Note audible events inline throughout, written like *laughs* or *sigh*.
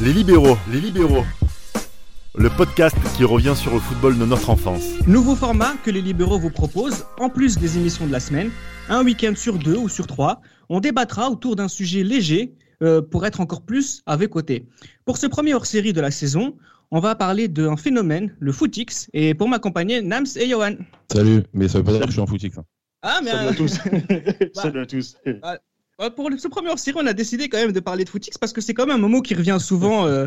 Les libéraux, les libéraux. Le podcast qui revient sur le football de notre enfance. Nouveau format que les libéraux vous proposent, en plus des émissions de la semaine, un week-end sur deux ou sur trois, on débattra autour d'un sujet léger euh, pour être encore plus à vos côtés. Pour ce premier hors-série de la saison, on va parler d'un phénomène, le footix, et pour m'accompagner, Nams et Johan. Salut, mais ça veut pas dire que je suis en footix. hein. Ah, mais Salut à euh, tous. Bah. *laughs* Salut à tous. Euh, pour le- ce premier hors-série, on a décidé quand même de parler de footix parce que c'est quand même un mot qui revient souvent, euh,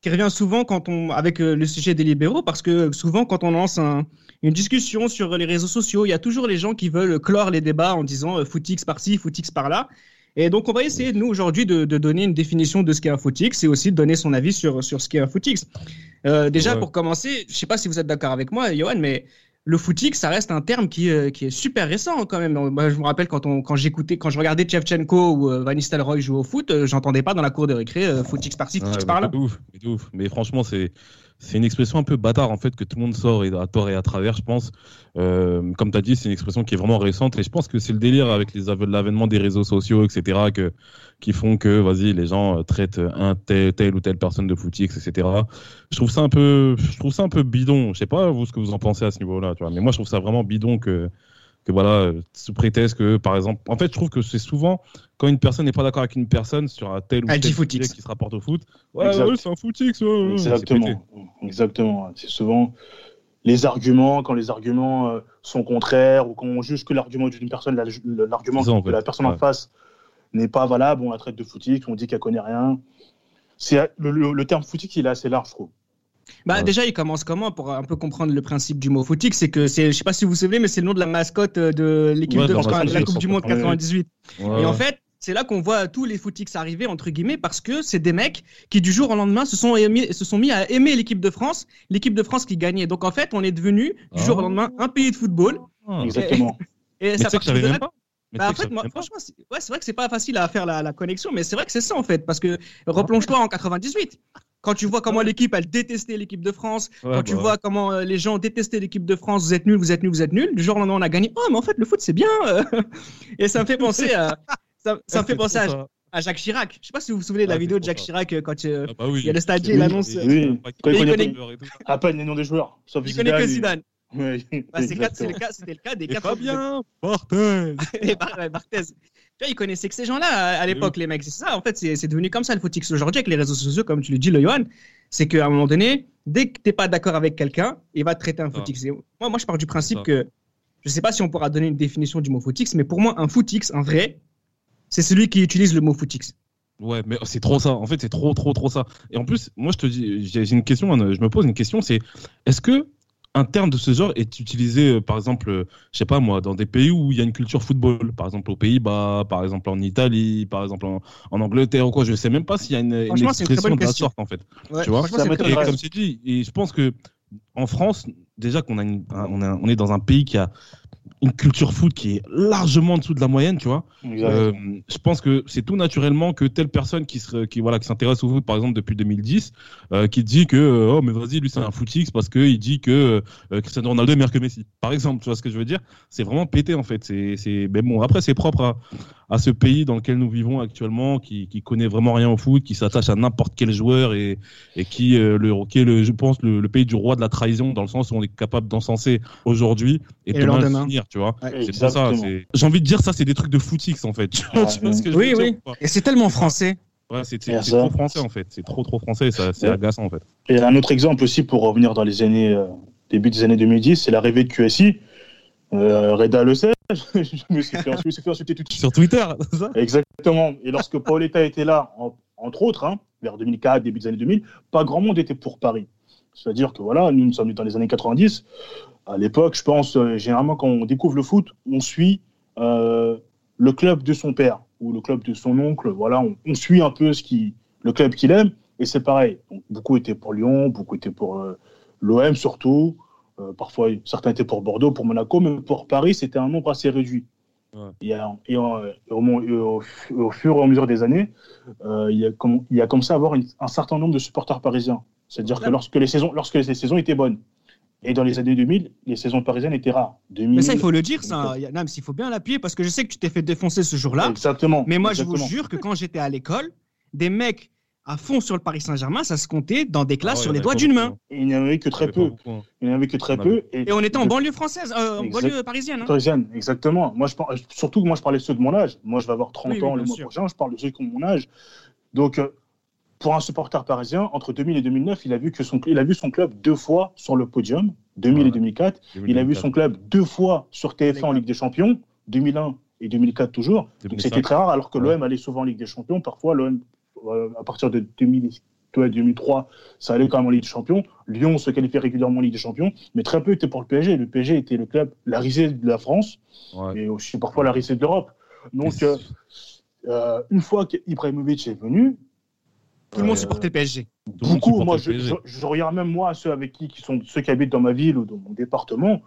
qui revient souvent quand on, avec euh, le sujet des libéraux, parce que souvent quand on lance un- une discussion sur les réseaux sociaux, il y a toujours les gens qui veulent clore les débats en disant euh, footix par-ci, footix par-là. Et donc on va essayer nous aujourd'hui de, de donner une définition de ce qu'est un footix et aussi de donner son avis sur, sur ce qu'est un footix. Euh, déjà Ouais. pour commencer, je sais pas si vous êtes d'accord avec moi, Johan, mais le footix, ça reste un terme qui, euh, qui est super récent quand même. Moi, je me rappelle quand, on, quand j'écoutais, quand je regardais Chevchenko ou euh, Van Nistelrooy jouer au foot, euh, j'entendais pas dans la cour de récré euh, footix par-ci, mais par-là. ouf, mais ouf. Mais franchement, c'est c'est une expression un peu bâtard en fait que tout le monde sort et à tort et à travers, je pense. Euh, comme tu as dit, c'est une expression qui est vraiment récente et je pense que c'est le délire avec l'avènement des réseaux sociaux, etc. Que, qui font que, vas-y, les gens euh, traitent un tel, telle ou telle personne de footix, etc. Je trouve ça un peu, je trouve ça un peu bidon. Je sais pas vous ce que vous en pensez à ce niveau-là, tu vois. Mais moi, je trouve ça vraiment bidon que que voilà, euh, sous prétexte que, par exemple, en fait, je trouve que c'est souvent quand une personne n'est pas d'accord avec une personne sur un tel ou tel sujet qui se rapporte au foot, ouais, ouais, c'est un footix, ouais. Exactement. Exactement. C'est souvent les arguments, quand les arguments euh, sont contraires ou quand on juge que l'argument d'une personne, la- l'argument fait. la personne en face n'est pas valable, on la traite de footix, on dit qu'elle connaît rien. C'est le, le- le terme footix, il est assez large, je trouve. Bah, Ouais. déjà, il commence comment pour un peu comprendre le principe du mot footix C'est que c'est, je sais pas si vous vous souvenez, mais c'est le nom de la mascotte euh, de l'équipe Ouais, de la de Coupe du Monde ouais, ouais. 98. Ouais, Et en fait, c'est là qu'on voit tous les footix arriver, entre guillemets, parce que c'est des mecs qui, du jour au lendemain, se sont, se sont mis à aimer l'équipe de France, l'équipe de France qui gagnait. Donc, en fait, on est devenu, du jour au Ah. lendemain, un pays de football. Ah. Exactement. Et Mais ça. Mais Bah, en fait, moi, franchement, c'est ouais, c'est vrai que c'est pas facile à faire la, la connexion, mais c'est vrai que c'est ça, en fait, parce que replonge-toi en 98. Quand tu vois comment l'équipe, elle détestait l'équipe de France, Ouais, quand tu bah, vois comment euh, les gens détestaient l'équipe de France, vous êtes nuls, vous êtes nuls, vous êtes nuls, du jour au lendemain, on a gagné. Oh, mais en fait, le foot, c'est bien. euh. Et ça me fait penser à. Ça, ça me fait penser à, trop ça. à Jacques Chirac. Je sais pas si vous vous souvenez de la Ah, vidéo de Jacques ça. Chirac euh, quand euh, Ah bah oui. il y a le stade, Oui, il annonce. Oui. Quand il il connaît à peine les noms des joueurs. Sauf Il connaît que Zidane. Oui, Bah, le C'était le cas des Et quatre. Fabien Barthez. *laughs* Barthez. Tu vois, ils connaissaient que ces gens-là à, l'époque, les mecs. C'est ça, en fait, c'est devenu comme ça le footix aujourd'hui avec les réseaux sociaux, comme tu le dis, le Johan. C'est qu'à un moment donné, dès que t'es pas d'accord avec quelqu'un, il va te traiter un footix. Moi, moi, je pars du principe que je sais pas si on pourra donner une définition du mot footix, mais pour moi, un footix, un vrai, c'est celui qui utilise le mot footix. Ouais, mais c'est trop ça. En fait, c'est trop, trop, trop ça. Et en plus, moi, je te dis, j'ai j'ai une question. hein, Je me pose une question. C'est est-ce que un terme de ce genre est utilisé, euh, par exemple, euh, je sais pas moi, dans des pays où il y a une culture football, par exemple aux Pays-Bas, par exemple en Italie, par exemple en, en Angleterre ou quoi. Je sais même pas s'il y a une, une une expression bonne de la sorte en fait. Ouais, Tu vois, ça Et comme c'est dit, et je pense que en France, déjà qu'on a, une- un- on, a- on est dans un pays qui a une culture foot qui est largement en dessous de la moyenne, tu vois. Euh, je pense que c'est tout naturellement que telle personne qui se, qui voilà qui s'intéresse au foot par exemple depuis 2010 euh, qui dit que euh, oh mais vas-y lui c'est un footix parce que il dit que euh, Cristiano Ronaldo est meilleur que Messi par exemple tu vois ce que je veux dire? C'est vraiment pété en fait c'est c'est mais bon après c'est propre à, à ce pays dans lequel nous vivons actuellement qui qui connaît vraiment rien au foot qui s'attache à n'importe quel joueur et et qui euh, le qui est le je pense le, le pays du roi de la trahison dans le sens où on est capable d'encenser aujourd'hui et, Et demain le lendemain. finir tu vois Ouais. c'est ça j'ai envie de dire ça c'est des trucs de footix en fait *laughs* tu vois Ouais. ce que je veux Oui, dire oui. Et c'est tellement français. Ouais, c'est trop français en fait. C'est trop trop français. ça- C'est Ouais. agaçant en fait. Et un autre exemple aussi pour revenir dans les années, euh, début des années 2010, c'est l'arrivée de QSI. Euh, Reda le sait, *laughs* je me suis fait, je me suis fait insulter tout de suite. Sur Twitter, *laughs* ça Exactement. Et lorsque Paoletta était là, en- entre autres, hein, vers 2004, début des années 2000, pas grand monde était pour Paris. C'est-à-dire que voilà, nous, nous sommes dans les années 90. À l'époque, je pense, euh, généralement, quand on découvre le foot, on suit euh, le club de son père ou le club de son oncle. Voilà, on, on suit un peu ce qui, le club qu'il aime. Et c'est pareil. Donc, beaucoup étaient pour Lyon, beaucoup étaient pour euh, l'OM surtout. Euh, parfois, certains étaient pour Bordeaux, pour Monaco, mais pour Paris, c'était un nombre assez réduit. Ouais. Et, au, et fur et à mesure des années, euh, il, y a comme- il y a commencé à avoir une- un certain nombre de supporters parisiens. C'est-à-dire que lorsque les, saisons, lorsque les saisons étaient bonnes, et dans les années 2000, les saisons parisiennes étaient rares. 2000, Mais ça, il faut le dire, ça. Nams, il faut bien l'appuyer parce que je sais que tu t'es fait défoncer ce jour-là. Exactement. Mais moi, je vous jure que quand j'étais à l'école, des mecs à fond sur le Paris Saint-Germain, ça se comptait dans des classes Ah ouais, sur les doigts d'une main. il n'y en avait que très peu. Il n'y en avait que très On peu. Et on était en banlieue française, euh, en Exact. banlieue parisienne. hein. Parisienne, exactement. Moi, je par- surtout que moi, je parlais de ceux de mon âge. Moi, je vais avoir 30 Oui, oui, ans le mois sûr. prochain. Je parle de ceux qui ont mon âge. Donc, euh, pour un supporter parisien, entre 2000 et 2009, il a vu que son, il a vu son club deux fois sur le podium, 2000 Ouais. et 2004. Il a vu son club deux fois sur TF1 en Ligue des Champions, 2001 et 2004 toujours. Donc 2005. c'était très rare, alors que Ouais. l'OM allait souvent en Ligue des Champions. Parfois, l'OM, euh, à partir de 2000, ouais, 2003, ça allait quand même en Ligue des Champions. Lyon se qualifiait régulièrement en Ligue des Champions, mais très peu était pour le PSG. Le PSG était le club, la risée de la France, Ouais. et aussi parfois la risée de l'Europe. Donc, euh, euh, une fois qu'Ibrahimovic est venu, Tout le monde euh, supportait le PSG. beaucoup, moi, je, PSG. je- je regarde même moi ceux avec qui, qui sont ceux qui habitent dans ma ville ou dans mon département,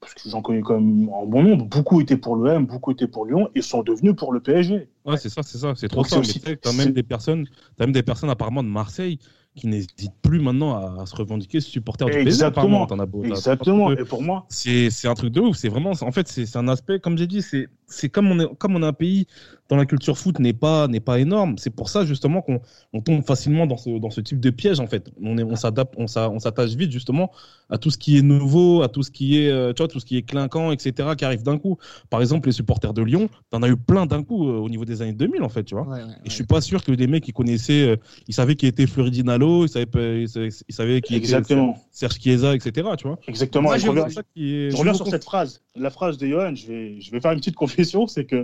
parce que j'en connais quand même en bon nombre. Beaucoup étaient pour l'OM, beaucoup étaient pour Lyon, et sont devenus pour le PSG. Ouais, c'est ça, c'est ça, c'est trop sais, t'as même des personnes, t'as même des personnes apparemment de Marseille qui n'hésitent plus maintenant à, à se revendiquer supporter du PSG. Apparemment. As beau- Exactement. Et pour moi, C'est c'est un truc de ouf. C'est vraiment, en fait, c'est c'est un aspect, comme j'ai dit, c'est c'est comme on est comme on est un pays dont la culture foot n'est pas n'est pas énorme. C'est pour ça justement qu'on on tombe facilement dans ce dans ce type de piège en fait. On est on s'adapte, on s'a- on s'attache vite justement à tout ce qui est nouveau, à tout ce qui est euh, tu vois tout ce qui est clinquant, etc. qui arrive d'un coup. Par exemple, les supporters de Lyon, t'en as eu plein d'un coup euh, au niveau des années 2000 en fait, tu vois. Et je suis pas sûr que des mecs qui connaissaient, euh, ils savaient qui était Floridinalo, ils savaient, ils savaient, ils savaient qui exactement. était Serge Chiesa, etc. Tu vois. Exactement. Moi, je je reviens, je sur cette phrase. La phrase de Johan, je vais, je vais faire une petite c'est que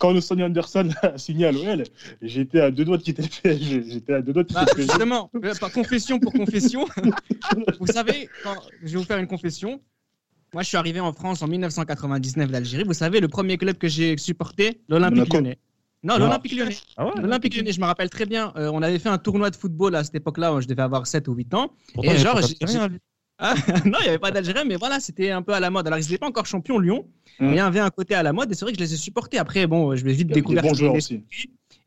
quand Sonny Anderson a signé à l'OL, j'étais à deux doigts de quitter le PSG. J'étais à deux doigts de quitter Bah, le PSG. justement, euh, par confession pour confession, *laughs* vous savez, quand, je vais vous faire une confession. Moi, je suis arrivé en France en 1999 d'Algérie. Vous savez, le premier club que j'ai supporté, l'Olympique. Lyonnais. Non, Ah. l'Olympique Lyonnais. Ah ouais L'Olympique Lyonnais, je me rappelle très bien. euh, on avait fait un tournoi de football à cette époque-là, où je devais avoir 7 ou 8 ans. Pourtant, Et genre, Ah, *laughs* non, il n'y avait pas d'Algérien, mais voilà, c'était un peu à la mode. Alors, ils n'étaient pas encore champions Lyon, Mm. mais il y avait un côté à la mode, et c'est vrai que je les ai supportés. Après, bon, je l'ai vite a des découvert. bons aussi.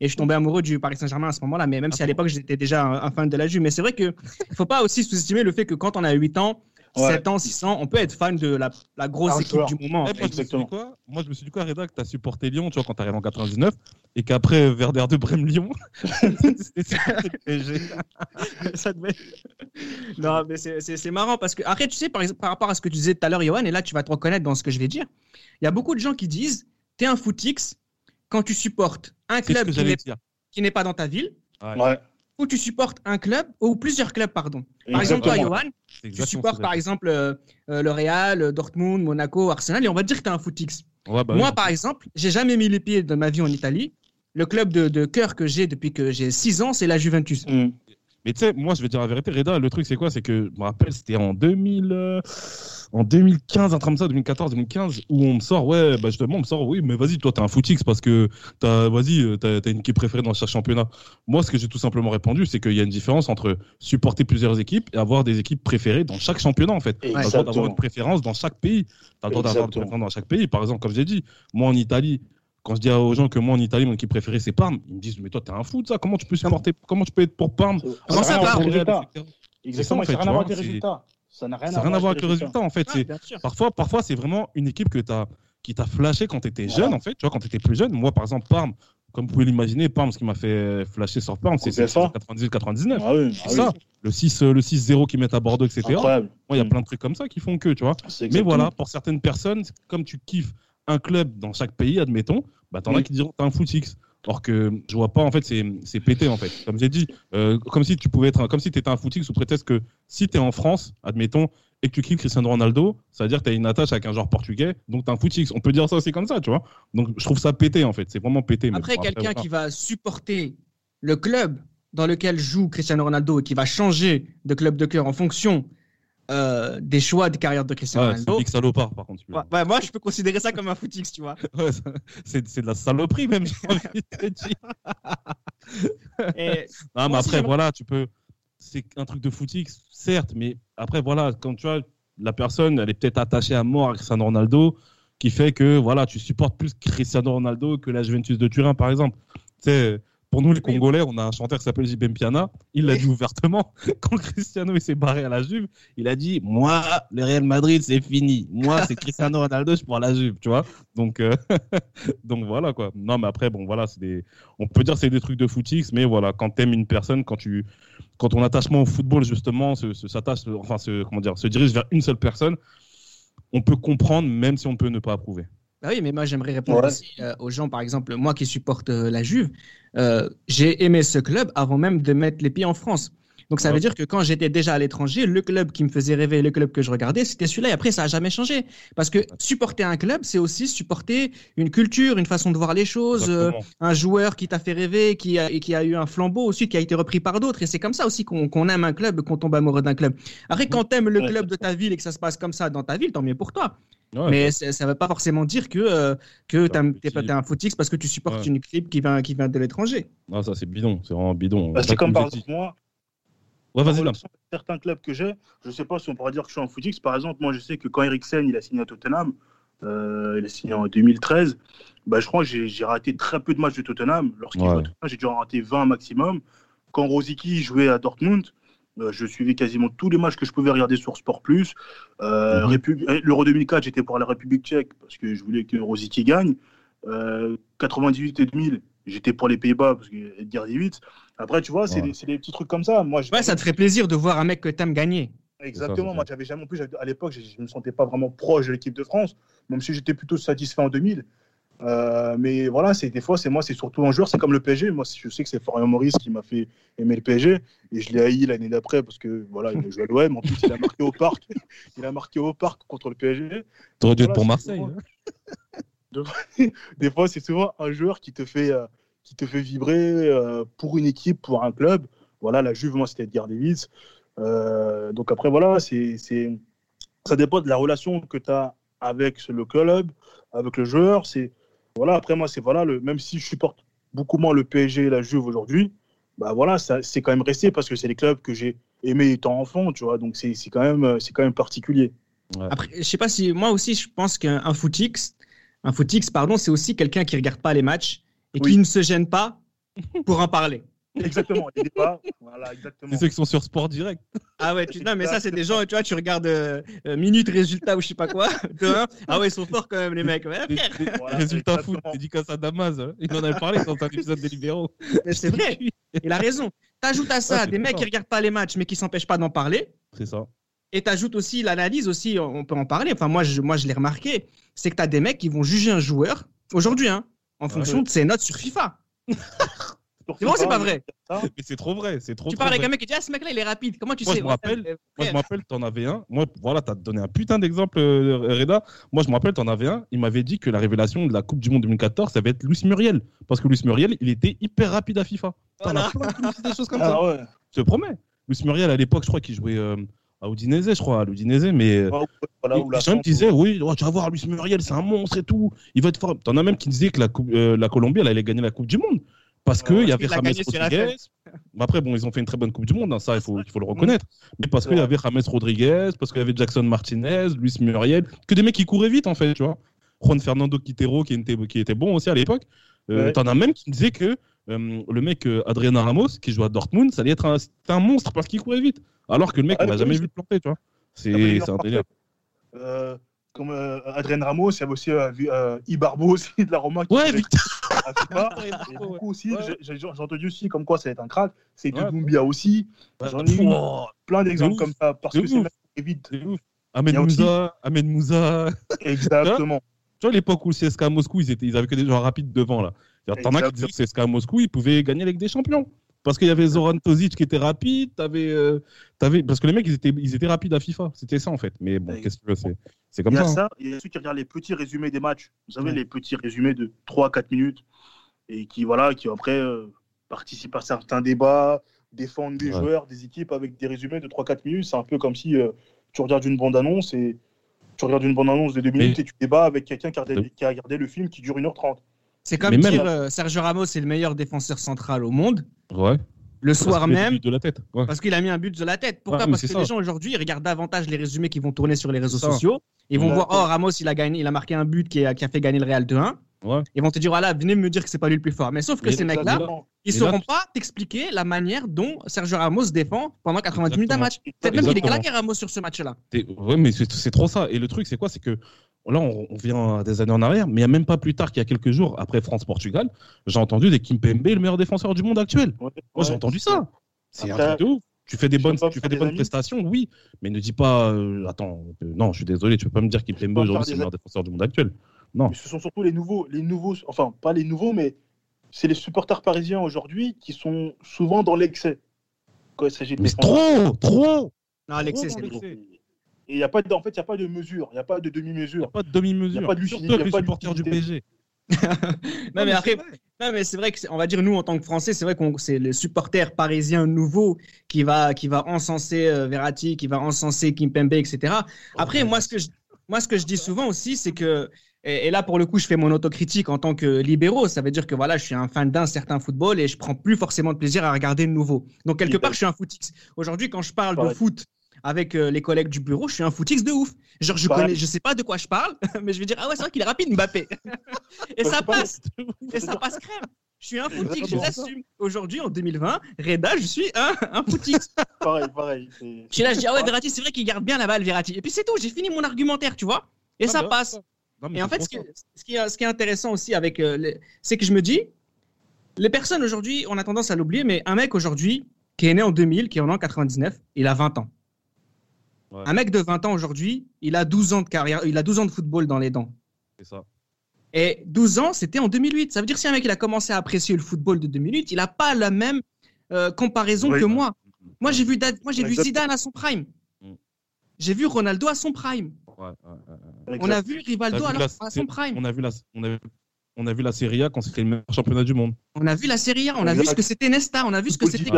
Et je suis tombé amoureux du Paris Saint-Germain à ce moment-là, mais même si à Ah bon l'époque j'étais déjà un, un fan de la Juve. Mais c'est vrai qu'il ne faut pas aussi sous-estimer le fait que quand on a 8 ans, Ouais. 7 ans, 6 ans, on peut être fan de la, la grosse équipe du moment. moi, je me suis Exactement. dit quoi? Moi, je me suis dit quoi, Reda, que t'as supporté Lyon, tu vois, quand t'arrives en 99, et qu'après, Werder de Brême-Lyon. *laughs* *laughs* Ça devait- non, mais c'est- marrant parce que, après, tu sais, par, rapport à ce que tu disais tout à l'heure, Johan, et là, tu vas te reconnaître dans ce que je vais dire. Il y a beaucoup de gens qui disent T'es un footix quand tu supportes un club qui n'est pas dans ta ville, Ouais. Ou tu supportes un club, ou plusieurs clubs, pardon. Par exemple, toi. Johan, tu supportes par exemple euh, euh, le Real, Dortmund, Monaco, Arsenal, et on va dire que tu es un footix. Ouais, bah Moi, oui. par exemple, j'ai jamais mis les pieds de ma vie en Italie. Le club de, de cœur que j'ai depuis que j'ai 6 ans, c'est la Juventus. Mm. Mais tu sais, moi, je vais dire la vérité, Reda, le truc, c'est quoi? C'est que, je me rappelle, c'était en 2000, euh, en 2015, un comme ça, 2014, 2015, où on me sort, ouais, bah justement, on me sort, oui, mais vas-y, toi, t'es un footix parce que t'as, vas-y, euh, t'as, t'as une équipe préférée dans chaque championnat. Moi, ce que j'ai tout simplement répondu, c'est qu'il y a une différence entre supporter plusieurs équipes et avoir des équipes préférées dans chaque championnat, en fait. T'as le droit d'avoir une préférence dans chaque pays. T'as le droit d'avoir une préférence dans chaque pays. Par exemple, comme j'ai dit, moi, en Italie, quand je dis aux gens que moi, en Italie, mon équipe préférée, c'est Parme, ils me disent, mais toi, t'es un foot, ça, comment tu peux supporter, comment tu peux être pour Parme Comment ça, n'a rien à voir Parme avec le résultat. etc. Exactement, C'est ça, ça en fait, n'a rien à voir avec les résultats. Ça n'a rien Ça à voir avec le résultat, en fait. Ah, parfois, parfois, c'est vraiment une équipe que as, qui t'a flashé quand tu étais Voilà. jeune, en fait. Tu vois, quand tu étais plus jeune. Moi, par exemple, Parme, comme vous pouvez l'imaginer, Parme, ce qui m'a fait flasher sur Parme, c'est Coupe FA. 98-99. Ah oui, C'est ça. Le 6 euh, le 6-0 qu'ils mettent à Bordeaux, etc. Moi, il y a Mm. plein de trucs comme ça qui font que, tu vois. Mais voilà, pour certaines personnes, comme tu kiffes un club dans chaque pays, admettons, bah, t'en as Oui. qui diront t'es un footix. Or que je vois pas, en fait, c'est c'est pété, en fait. Comme j'ai dit, euh, comme si tu pouvais être, un- comme si t'étais un footix sous prétexte que si t'es en France, admettons, et que tu kiffes Cristiano Ronaldo, ça veut dire que t'as une attache avec un joueur portugais, donc t'es un footix. On peut dire ça aussi comme ça, tu vois. Donc je trouve ça pété, en fait. C'est vraiment pété. Après, quelqu'un qui va supporter le club dans lequel joue Cristiano Ronaldo et qui va changer de club de cœur en fonction euh, des choix de carrière de Cristiano Ouais, c'est Ronaldo. salopard, par contre. Ouais, ouais, moi, je peux considérer ça comme un footix, tu vois. *laughs* C'est c'est de la saloperie, même, j'ai envie de te dire. *laughs* Et Non, mais après, voilà, tu peux. C'est un truc de footix, certes, mais après, voilà, quand tu vois, la personne, elle est peut-être attachée à mort à Cristiano Ronaldo, qui fait que, voilà, tu supportes plus Cristiano Ronaldo que la Juventus de Turin, par exemple. Tu sais, Pour nous, les Congolais, on a un chanteur qui s'appelle JB Piana. Il l'a dit ouvertement. *laughs* Quand Cristiano il s'est barré à la Juve, il a dit Moi, le Real Madrid, c'est fini. Moi, c'est Cristiano Ronaldo, je pour la Juve, tu vois. Donc, euh, *laughs* donc voilà quoi. Non, mais après, bon, voilà, c'est des... on peut dire que c'est des trucs de footix, mais voilà, quand t'aimes une personne, quand tu, quand ton attachement au football justement se, se s'attache, enfin, se, comment dire, se dirige vers une seule personne, on peut comprendre, même si on peut ne pas approuver. Bah oui, mais moi j'aimerais répondre Ouais. aussi euh, aux gens, par exemple, moi qui supporte euh, la Juve, euh, j'ai aimé ce club avant même de mettre les pieds en France. Donc ça Ouais. veut dire que quand j'étais déjà à l'étranger, le club qui me faisait rêver, le club que je regardais, c'était celui-là. Et après, ça a jamais changé. Parce que supporter un club, c'est aussi supporter une culture, une façon de voir les choses, euh, un joueur qui t'a fait rêver, qui a, et qui a eu un flambeau aussi, qui a été repris par d'autres. Et c'est comme ça aussi qu'on aime un club, qu'on tombe amoureux d'un club. Après, quand t'aimes le Ouais. club de ta ville et que ça se passe comme ça dans ta ville, tant mieux pour toi. Ouais, Mais ça ça ne veut pas forcément dire que, euh, que tu es, un footix parce que tu supportes Ouais. une équipe qui vient, qui vient de l'étranger. Ah, ça, c'est bidon. C'est vraiment bidon. Bah, c'est comme par exemple moi, Ouais, en vas-y, là. certains clubs que j'ai, je sais pas si on pourra dire que je suis un footix. Par exemple, moi, je sais que quand Eriksen il a signé à Tottenham, euh, il a signé en 2013, bah, je crois que j'ai raté très peu de matchs de Tottenham. Lorsqu'il Ouais. jouait à Tottenham, j'ai dû en rater 20 maximum. Quand Rosicky jouait à Dortmund, euh, je suivais quasiment tous les matchs que je pouvais regarder sur Sport Plus. Euh, Mhm. Euh, L'Euro 2004, j'étais pour la République tchèque parce que je voulais que Rosicky gagne. Euh, 98 et 2000, j'étais pour les Pays-Bas parce que Edgar Davids. Après, tu vois, c'est Ouais. des, petits trucs comme ça. Moi, je- Ouais, ça te ferait plaisir de voir un mec que t'aimes gagner. Exactement. c'est Moi, j'avais jamais en plus à l'époque, je, je me sentais pas vraiment proche de l'équipe de France, même si j'étais plutôt satisfait en 2000. Euh, mais voilà, c'est des fois, c'est moi, c'est surtout un joueur. C'est comme le PSG. Moi, je sais que c'est Florian Maurice qui m'a fait aimer le PSG et je l'ai haï l'année d'après parce que voilà, il a joué à l'OM. En plus, il a marqué au parc. *laughs* Il a marqué au parc contre le PSG. T'aurais dû être Voilà, pour Marseille. souvent- hein. *laughs* *laughs* Des fois, c'est souvent un joueur qui te fait, euh, qui te fait vibrer euh, pour une équipe, pour un club. Voilà, la Juve, moi, c'était Edgar Davids. Euh, donc après, voilà, c'est, c'est, ça dépend de la relation que tu as avec le club, avec le joueur. C'est, voilà, après, moi, c'est voilà, le, même si je supporte beaucoup moins le PSG et la Juve aujourd'hui, bah voilà, ça, c'est quand même resté parce que c'est les clubs que j'ai aimés étant enfant, tu vois. Donc c'est, c'est quand même, c'est quand même particulier. Après, je sais pas si moi aussi, je pense qu'un un footix, un footix, pardon, c'est aussi quelqu'un qui regarde pas les matchs et Oui. qui ne se gêne pas pour en parler. *laughs* Exactement. les débats, voilà, exactement. C'est ceux qui sont sur Sport Direct. Ah ouais, tu, *laughs* non, mais ça, c'est des gens, tu vois, tu regardes euh, euh, minute, résultat ou je sais pas quoi. *laughs* de. Ah ouais, ils sont forts quand même, les mecs. Ouais, Voilà, Résultat foot, dédicace à Damas. hein. Il en avait parlé dans un épisode des Libéraux. mais c'est vrai. Il a raison. T'ajoutes à ça Ouais, des mecs fort. qui regardent pas les matchs mais qui s'empêchent pas d'en parler. C'est ça. Et t'ajoutes aussi l'analyse aussi, on peut en parler. Enfin, moi, je, moi, je l'ai remarqué. C'est que t'as des mecs qui vont juger un joueur aujourd'hui, hein, en fonction de ses notes sur FIFA. C'est bon, c'est pas vrai. ça. Mais c'est trop vrai. C'est trop Tu trop parles avec un mec qui dit Ah, ce mec-là, il est rapide. Comment tu Moi, sais je me Ouais, rappelle- Moi, je me rappelle, t'en avais un. Moi, voilà, t'as donné un putain d'exemple, euh, Reda. Moi, je me rappelle, t'en avais un. Il m'avait dit que la révélation de la Coupe du Monde 2014, ça va être Luis Muriel. Parce que Luis Muriel, il était hyper rapide à FIFA. T'en Voilà. as plein disent des choses comme ça. Ah ouais. Je te promets. Luis Muriel, à l'époque, je crois qu'il jouait euh, à Udinese, je crois, à l'Udinese, mais. euh, Voilà, les gens me disaient, oui, oh, tu vas voir, Luis Muriel, c'est un monstre et tout. Il va être fort. T'en as même qui disaient que la, coupe- euh, la Colombie, elle allait gagner la Coupe du Monde. Parce qu'il Ouais, y avait James Rodriguez. Après, bon, ils ont fait une très bonne Coupe du Monde, hein, ça, il faut, il faut le reconnaître. Mais parce qu'il y avait James Rodriguez, parce qu'il y avait Jackson Martinez, Luis Muriel, que des mecs qui couraient vite, en fait, tu vois. Juan Fernando Quintero, qui était, qui était bon aussi à l'époque. Euh, Ouais. T'en as même qui disaient que euh, le mec euh, Adriana Ramos, qui joue à Dortmund, ça allait être un, monstre parce qu'il courait vite. Alors que le mec, Ah, on l'a jamais vu planter, tu vois. C'est Ah, un délire. Euh, comme euh, Adrien Ramos, il y avait aussi Ibarbo aussi de la Roma qui Ouais, putain. à. *laughs* Ouais, Et Ibarbo, du coup aussi, Ouais. j'ai- entendu aussi comme quoi ça va être un crack. C'est de Ouais. Doumbia aussi. J'en ai eu plein d'exemples comme ça parce que c'est le vite. c'est ouf. Ahmed Moussa, Ahmed Moussa. Exactement. Tu vois, l'époque où le CSKA Moscou, ils, étaient, ils avaient que des gens rapides devant, là. T'en as qui disaient que CSKA Moscou, ils pouvaient gagner avec des champions. Parce qu'il y avait Zoran Tozic qui était rapide, t'avais, euh, t'avais- parce que les mecs, ils étaient, ils étaient rapides à FIFA. C'était ça, en fait. Mais bon, qu'est-ce que c'est, c'est comme Il y ça. a hein. ça, il y a ceux qui regardent les petits résumés des matchs. Vous savez, Ouais. les petits résumés de 3-4 minutes et qui, voilà, qui après euh, participent à certains débats, défendent des Ouais. joueurs, des équipes avec des résumés de 3-4 minutes. C'est un peu comme si euh, tu regardes une bande-annonce et tu regardes une bande-annonce de 2 minutes et tu débats avec quelqu'un qui, a regardé- qui a regardé le film qui dure 1h30. C'est comme même- dire euh, Sergio Ramos est le meilleur défenseur central au monde. Ouais. Le Parce soir même, de la tête. Ouais. parce qu'il a mis un but de la tête. Pourquoi? Ouais, Parce que ça. les gens aujourd'hui, ils regardent davantage les résumés qui vont tourner sur les réseaux ça. sociaux. Ils vont voir, oh, Ramos, il a, gagné, il a marqué un but qui a, qui a fait gagner le Real 2-1. Ouais. Ils vont te dire, voilà, venez me dire que c'est pas lui le plus fort. Mais sauf que Mais ces mecs-là, ils Et sauront là, pas t'expliquer la manière dont Sergio Ramos défend pendant 90 minutes d'un match. Peut-être même qu'il est claqué Ramos sur ce match-là. Ouais, mais c'est c'est trop ça. Et le truc, c'est quoi? C'est que là, on, on vient des années en arrière, mais il n'y a même pas plus tard qu'il y a quelques jours, après France-Portugal, j'ai entendu des Kimpembe, le meilleur défenseur du monde actuel. Ouais, Moi, j'ai entendu ça. C'est un truc de ouf. Tu fais des bonnes, peux pas tu fais faire des des bonnes amis. prestations, oui, mais ne dis pas, euh, attends, euh, non, je suis désolé, tu peux pas me dire Kimpembe aujourd'hui c'est le meilleur défenseur du monde actuel. Non. Mais ce sont surtout les nouveaux, les nouveaux, enfin pas les nouveaux, mais c'est les supporters parisiens aujourd'hui qui sont souvent dans l'excès quand il s'agit de Mais trop, trop. Non, l'excès, c'est trop. Et il y a pas de, en fait, il y a pas de mesure, il n'y a pas de Il n'y a demi-mesure. pas de Y a demi-mesure. pas de Surtout lucidité, a les pas de supporters du. PSG. *laughs* Non, mais après, non, mais c'est vrai que c'est- on va dire nous en tant que Français, c'est vrai qu'on c'est le supporter parisien nouveau qui va qui va encenser euh, Verratti, qui va encenser Kimpembe, etc. Après, moi ce que je moi ce que je dis souvent aussi, c'est que et, et là pour le coup, je fais mon autocritique en tant que libéraux. Ça veut dire que voilà, je suis un fan d'un certain football et je prends plus forcément de plaisir à regarder le nouveau. Donc quelque part, je suis un footix. Aujourd'hui, quand je parle de foot avec euh, les collègues du bureau, je suis un footix de ouf. Genre, je Pareil. connais, je sais pas de quoi je parle, *laughs* mais je vais dire ah ouais, c'est vrai qu'il est rapide, Mbappé. *laughs* et ça passe. Et ça passe crème. Je suis un footix, je l'assume. Aujourd'hui, en 2020, Reda, je suis un, un footix. *laughs* Pareil, pareil. Je suis là, je dis, ah ouais, Verratti, c'est vrai qu'il garde bien la balle, Verratti. Et puis c'est tout, j'ai fini mon argumentaire, tu vois. Et Ah, ça bah, passe. Non, mais Et en fait, ce qui, ça. ce, qui est, ce qui est intéressant aussi avec, euh, les- c'est que je me dis, les personnes aujourd'hui, on a tendance à l'oublier, mais un mec aujourd'hui qui est né en 2000, qui est né en 99, il a 20 ans. Ouais. Un mec de 20 ans aujourd'hui, il a 12 ans de carrière, il a 12 ans de football dans les dents. C'est ça. Et 12 ans, c'était en 2008. Ça veut dire si un mec il a commencé à apprécier le football de 2008, il n'a pas la même euh, comparaison Oui. que moi. Moi, j'ai vu, Dad- moi, j'ai vu. Zidane à son prime. Mm. J'ai vu Ronaldo à son prime. Ouais, ouais, ouais, ouais. On a vu Rivaldo à, vu la- la- à son prime. On a vu la, on a, on a vu la Serie A quand c'était le meilleur championnat du monde. On a vu la Serie A, on a vu ce que c'était Nesta, on a vu ce que c'était.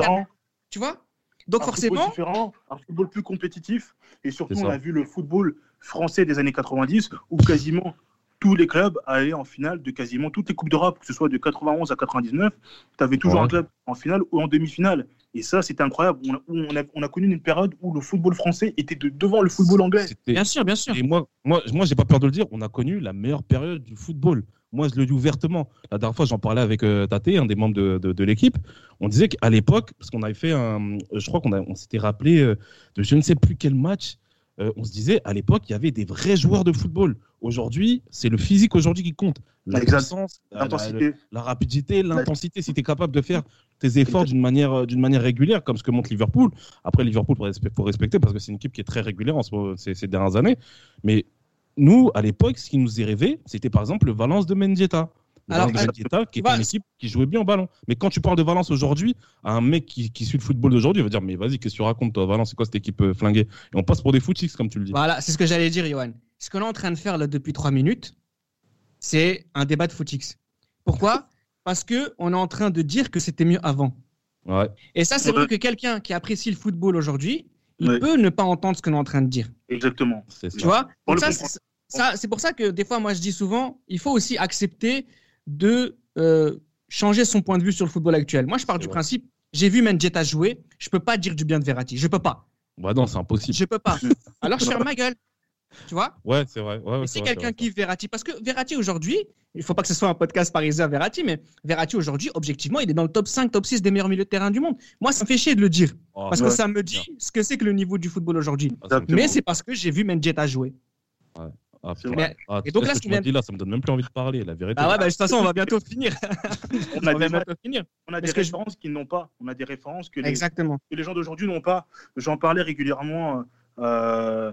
Tu vois? Donc un football forcément, différent, un football plus compétitif. Et surtout, on a vu le football français des années 90 où quasiment tous les clubs allaient en finale de quasiment toutes les Coupes d'Europe, que ce soit de 91 à 99. Tu avais toujours Ouais. un club en finale ou en demi-finale. Et ça, c'était incroyable. On a, on, a, on a connu une période où le football français était de, devant le football anglais. Bien sûr, bien sûr. Et moi, moi, moi j'ai pas peur de le dire, on a connu la meilleure période du football. Moi, je le dis ouvertement. La dernière fois, j'en parlais avec euh, Tate, un des membres de, de, de l'équipe. On disait qu'à l'époque, parce qu'on avait fait un. Je crois qu'on on s'était rappelé euh, de je ne sais plus quel match. euh, on se disait, à l'époque, il y avait des vrais joueurs de football. Aujourd'hui, c'est le physique aujourd'hui qui compte. La puissance, la, la- L'intensité. la rapidité, l'intensité, si tu es capable de faire tes efforts d'une manière, euh, d'une manière régulière, comme ce que montre Liverpool. Après, Liverpool, il faut respe- faut respecter parce que c'est une équipe qui est très régulière en ce ces, ces dernières années. Mais nous, à l'époque, ce qui nous est rêvé, c'était par exemple le Valence de Mendieta. Le Alors, Valence de Mendieta, qui était va- une équipe qui jouait bien au ballon. Mais quand tu parles de Valence aujourd'hui, à un mec qui, qui suit le football d'aujourd'hui, il va dire Mais vas-y, qu'est-ce que tu racontes, toi Valence, c'est quoi cette équipe euh, flinguée? Et on passe pour des footix, comme tu le dis. Voilà, c'est ce que j'allais dire, Johan. Ce qu'on est en train de faire là depuis trois minutes, c'est un débat de footix. Pourquoi? *laughs* Parce que on est en train de dire que c'était mieux avant. Ouais. Et ça, c'est Ouais. vrai que quelqu'un qui apprécie le football aujourd'hui, il Ouais. peut ne pas entendre ce qu'on est en train de dire. Exactement. Ça. Tu vois? Donc ça, ça, c'est pour ça que des fois, moi, je dis souvent, il faut aussi accepter de euh, changer son point de vue sur le football actuel. Moi, je pars du vrai. principe, j'ai vu Mendieta jouer, je peux pas dire du bien de Verratti. Je peux pas. Bah non, c'est impossible. Je peux pas. *laughs* Alors, je ferme ma gueule. Tu vois? Ouais, c'est vrai. Ouais, ouais, si quelqu'un kiffe Verratti, parce que Verratti aujourd'hui, il faut pas que ce soit un podcast parisien Verratti, mais Verratti aujourd'hui, objectivement, il est dans le top 5, top 6 des meilleurs milieux de terrain du monde. Moi, ça me fait chier de le dire, Oh, parce Ouais. que ça me dit ce que c'est que le niveau du football aujourd'hui. ah, Mais c'est parce que j'ai vu Mendieta jouer. Ah. Mais- Ah, et donc là, ce que qui tu dit là, ça me donne même plus envie de parler, la vérité. Ah ouais, bah, de toute façon, on va bientôt finir. *laughs* On on a va des, bientôt finir. on a des références qu'ils n'ont pas. On a des références que les, Exactement. que les gens d'aujourd'hui n'ont pas. J'en parlais régulièrement euh,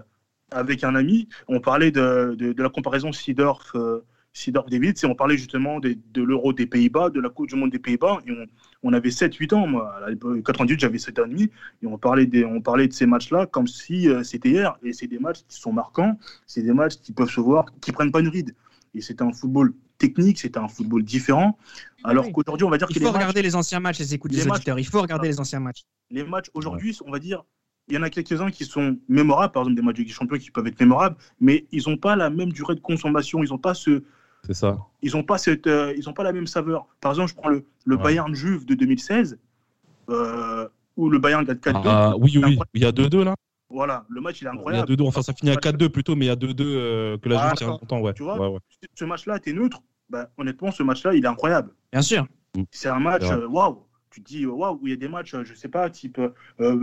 avec un ami. On parlait de, de, de la comparaison Seedorf, euh, Seedorf David. Et on parlait justement de, l'Euro des Pays-Bas, de la Coupe du Monde des Pays-Bas. Et on, on avait 7-8 ans. Moi, à l'époque, 98, j'avais 7 ans et demi. Et on parlait, des, on parlait de ces matchs-là comme si euh, c'était hier. Et c'est des matchs qui sont marquants. C'est des matchs qui peuvent se voir, qui prennent pas une ride. Et c'était un football technique, c'était un football différent. Alors Oui. qu'aujourd'hui, on va dire Il que faut les matchs, regarder les anciens matchs, les écoutes les des matchs- auditeurs. Il faut regarder les anciens matchs. les matchs aujourd'hui, on va dire, il y en a quelques-uns qui sont mémorables, par exemple des matchs de Ligue des Champions qui peuvent être mémorables, mais ils n'ont pas la même durée de consommation, ils n'ont pas ce, C'est ça. ils ont pas cette, euh, ils ont pas la même saveur. Par exemple, je prends le, le Ouais. Bayern Juve de 2016, euh, où le Bayern gagne 4-2. Ah, oui, oui, il y a 2-deux là. Voilà, le match il est Il y a incroyable. 2-2, enfin ça finit à 4-2 plutôt, mais il y a 2-deux euh, que la Ah, Juve tient longtemps, ouais. Tu vois Ouais, ouais. Ce match-là, tu es neutre, bah, honnêtement, ce match-là, il est incroyable. Bien sûr. C'est un match, euh, waouh. Tu te dis, waouh, il y a des matchs, je sais pas, type euh,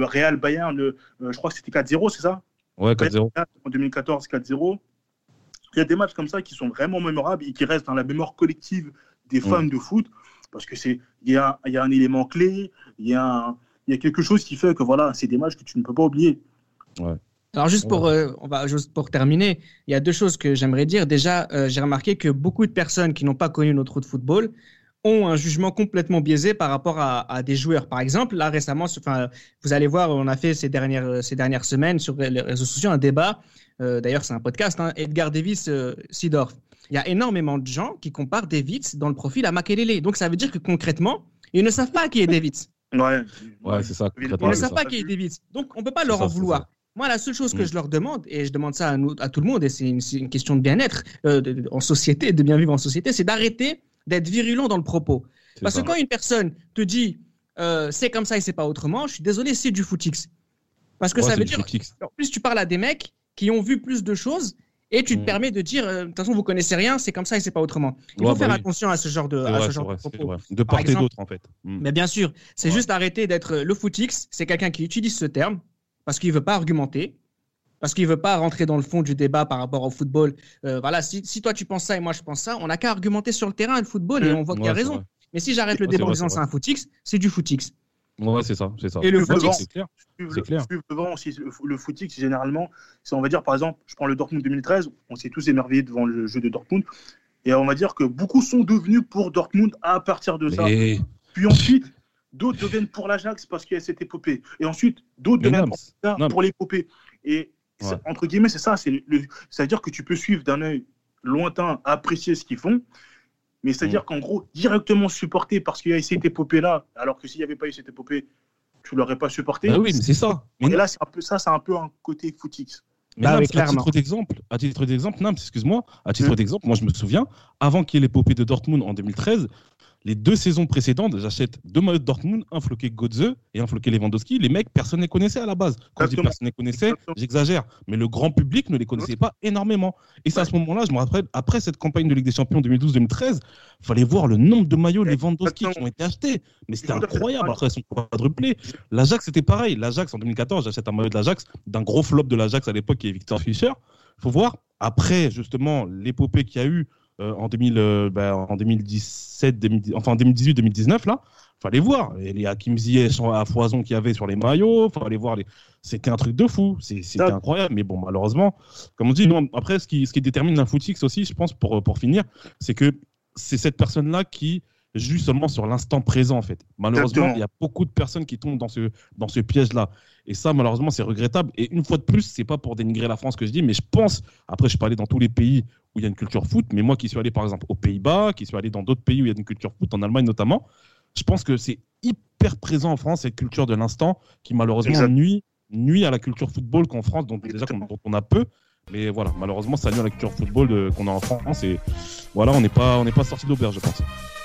Real Bayern, je crois que c'était 4-0, c'est ça? Ouais, 4-0. En 2014, 4-0. Il y a des matchs comme ça qui sont vraiment mémorables et qui restent dans la mémoire collective des mm. fans de foot parce que c'est il y a, y a, un élément clé, il y, a il y a quelque chose qui fait que voilà, c'est des matchs que tu ne peux pas oublier. Ouais. Alors juste pour, euh, on va, juste pour terminer, il y a deux choses que j'aimerais dire. Déjà, euh, j'ai remarqué que beaucoup de personnes qui n'ont pas connu notre de football ont un jugement complètement biaisé par rapport à, à des joueurs. Par exemple, là récemment, enfin, vous allez voir, on a fait ces dernières, ces dernières semaines sur les réseaux sociaux un débat. Euh, d'ailleurs, c'est un podcast, hein, Edgar Davis Sidorf. Il y a énormément de gens qui comparent Davids dans le profil à Makelele. Donc ça veut dire que concrètement, ils ne savent pas qui est Davids. Ouais, ouais c'est ça. Ils ne savent pas qui est Davids. Donc on ne peut pas leur en vouloir. Moi, la seule chose que mm. je leur demande, et je demande ça à, nous, à tout le monde, et c'est une, question de bien-être euh, en société, de bien vivre en société, c'est d'arrêter d'être virulent dans le propos. Parce que quand une personne te dit euh, c'est comme ça et c'est pas autrement, je suis désolé, c'est du footix. Parce que ça veut dire, en plus, tu parles à des mecs qui ont vu plus de choses et tu te mm. permets de dire, euh, de toute façon, vous connaissez rien, c'est comme ça et c'est pas autrement. Il faut faire bah attention à ce genre de, à ce genre de propos. De porter d'autres, en fait. Mm. Mais bien sûr, c'est juste arrêter d'être le footix. C'est quelqu'un qui utilise ce terme parce qu'il veut pas argumenter, parce qu'il veut pas rentrer dans le fond du débat par rapport au football. Euh, voilà, si, si, toi tu penses ça et moi je pense ça, on n'a qu'à argumenter sur le terrain le football et mm. on voit qu'il a raison. Mais si j'arrête le débat en disant c'est un footix, c'est du footix. Ouais, c'est ça, c'est ça. Et le footix, c'est clair. C'est clair. Le, footix, généralement, c'est on va dire par exemple, je prends le Dortmund 2013, on s'est tous émerveillés devant le jeu de Dortmund, et on va dire que beaucoup sont devenus pour Dortmund à partir de ça. Puis ensuite, d'autres deviennent pour l'Ajax parce qu'il y a cette épopée. Et ensuite, d'autres deviennent pour, pour l'épopée. Et entre guillemets, c'est ça. C'est-à-dire que tu peux suivre d'un œil lointain, apprécier ce qu'ils font, mais c'est-à-dire mm. qu'en gros, directement supporter parce qu'il y a cette épopée-là, alors que s'il n'y avait pas eu cette épopée, tu ne l'aurais pas supporté. Bah oui, mais c'est ça. Et là, c'est un peu ça, c'est un peu un côté footix. Mais bah, à titre d'exemple, à titre d'exemple, excuse-moi, à titre mm. d'exemple, moi je me souviens, avant qu'il y ait l'épopée de Dortmund en 2013, les deux saisons précédentes, j'achète deux maillots de Dortmund, un floqué Godze et un floqué Lewandowski. Les mecs, personne ne les connaissait à la base. Quand je dis personne ne les connaissait, j'exagère. Mais le grand public ne les connaissait pas énormément. Et c'est à ce moment-là, je me rappelle, après cette campagne de Ligue des Champions 2012-2013, il fallait voir le nombre de maillots Lewandowski qui ont été achetés. Mais c'était incroyable. Après, ils sont quadruplés. L'Ajax, c'était pareil. L'Ajax, en 2014, j'achète un maillot de l'Ajax, d'un gros flop de l'Ajax à l'époque qui est Victor Fischer. Il faut voir, après, justement, l'épopée qu'il y a eu euh, en, 2000, euh, bah, en 2017, 2010, enfin 2018-2019 là, fallait voir et les Hakim Ziyech à foison qu'il y avait sur les maillots, fallait voir les. C'était un truc de fou, c'était incroyable. Mais bon, malheureusement, comme on dit, après ce qui, ce qui détermine un footix aussi, je pense pour pour finir, c'est que c'est cette personne là qui juste seulement sur l'instant présent en fait. Malheureusement, il y a beaucoup de personnes qui tombent dans ce, dans ce piège-là. Et ça, malheureusement, c'est regrettable. Et une fois de plus, c'est pas pour dénigrer la France que je dis, mais je pense, après, je peux aller dans tous les pays où il y a une culture foot, mais moi qui suis allé par exemple aux Pays-Bas, qui suis allé dans d'autres pays où il y a une culture foot, en Allemagne notamment, je pense que c'est hyper présent en France, cette culture de l'instant, qui malheureusement nuit, nuit à la culture football qu'en France, dont, déjà, dont on a peu. Mais voilà, malheureusement, ça nuit à la culture football qu'on a en France. Et voilà, on n'est pas, on pas sorti de l'auberge, je pense.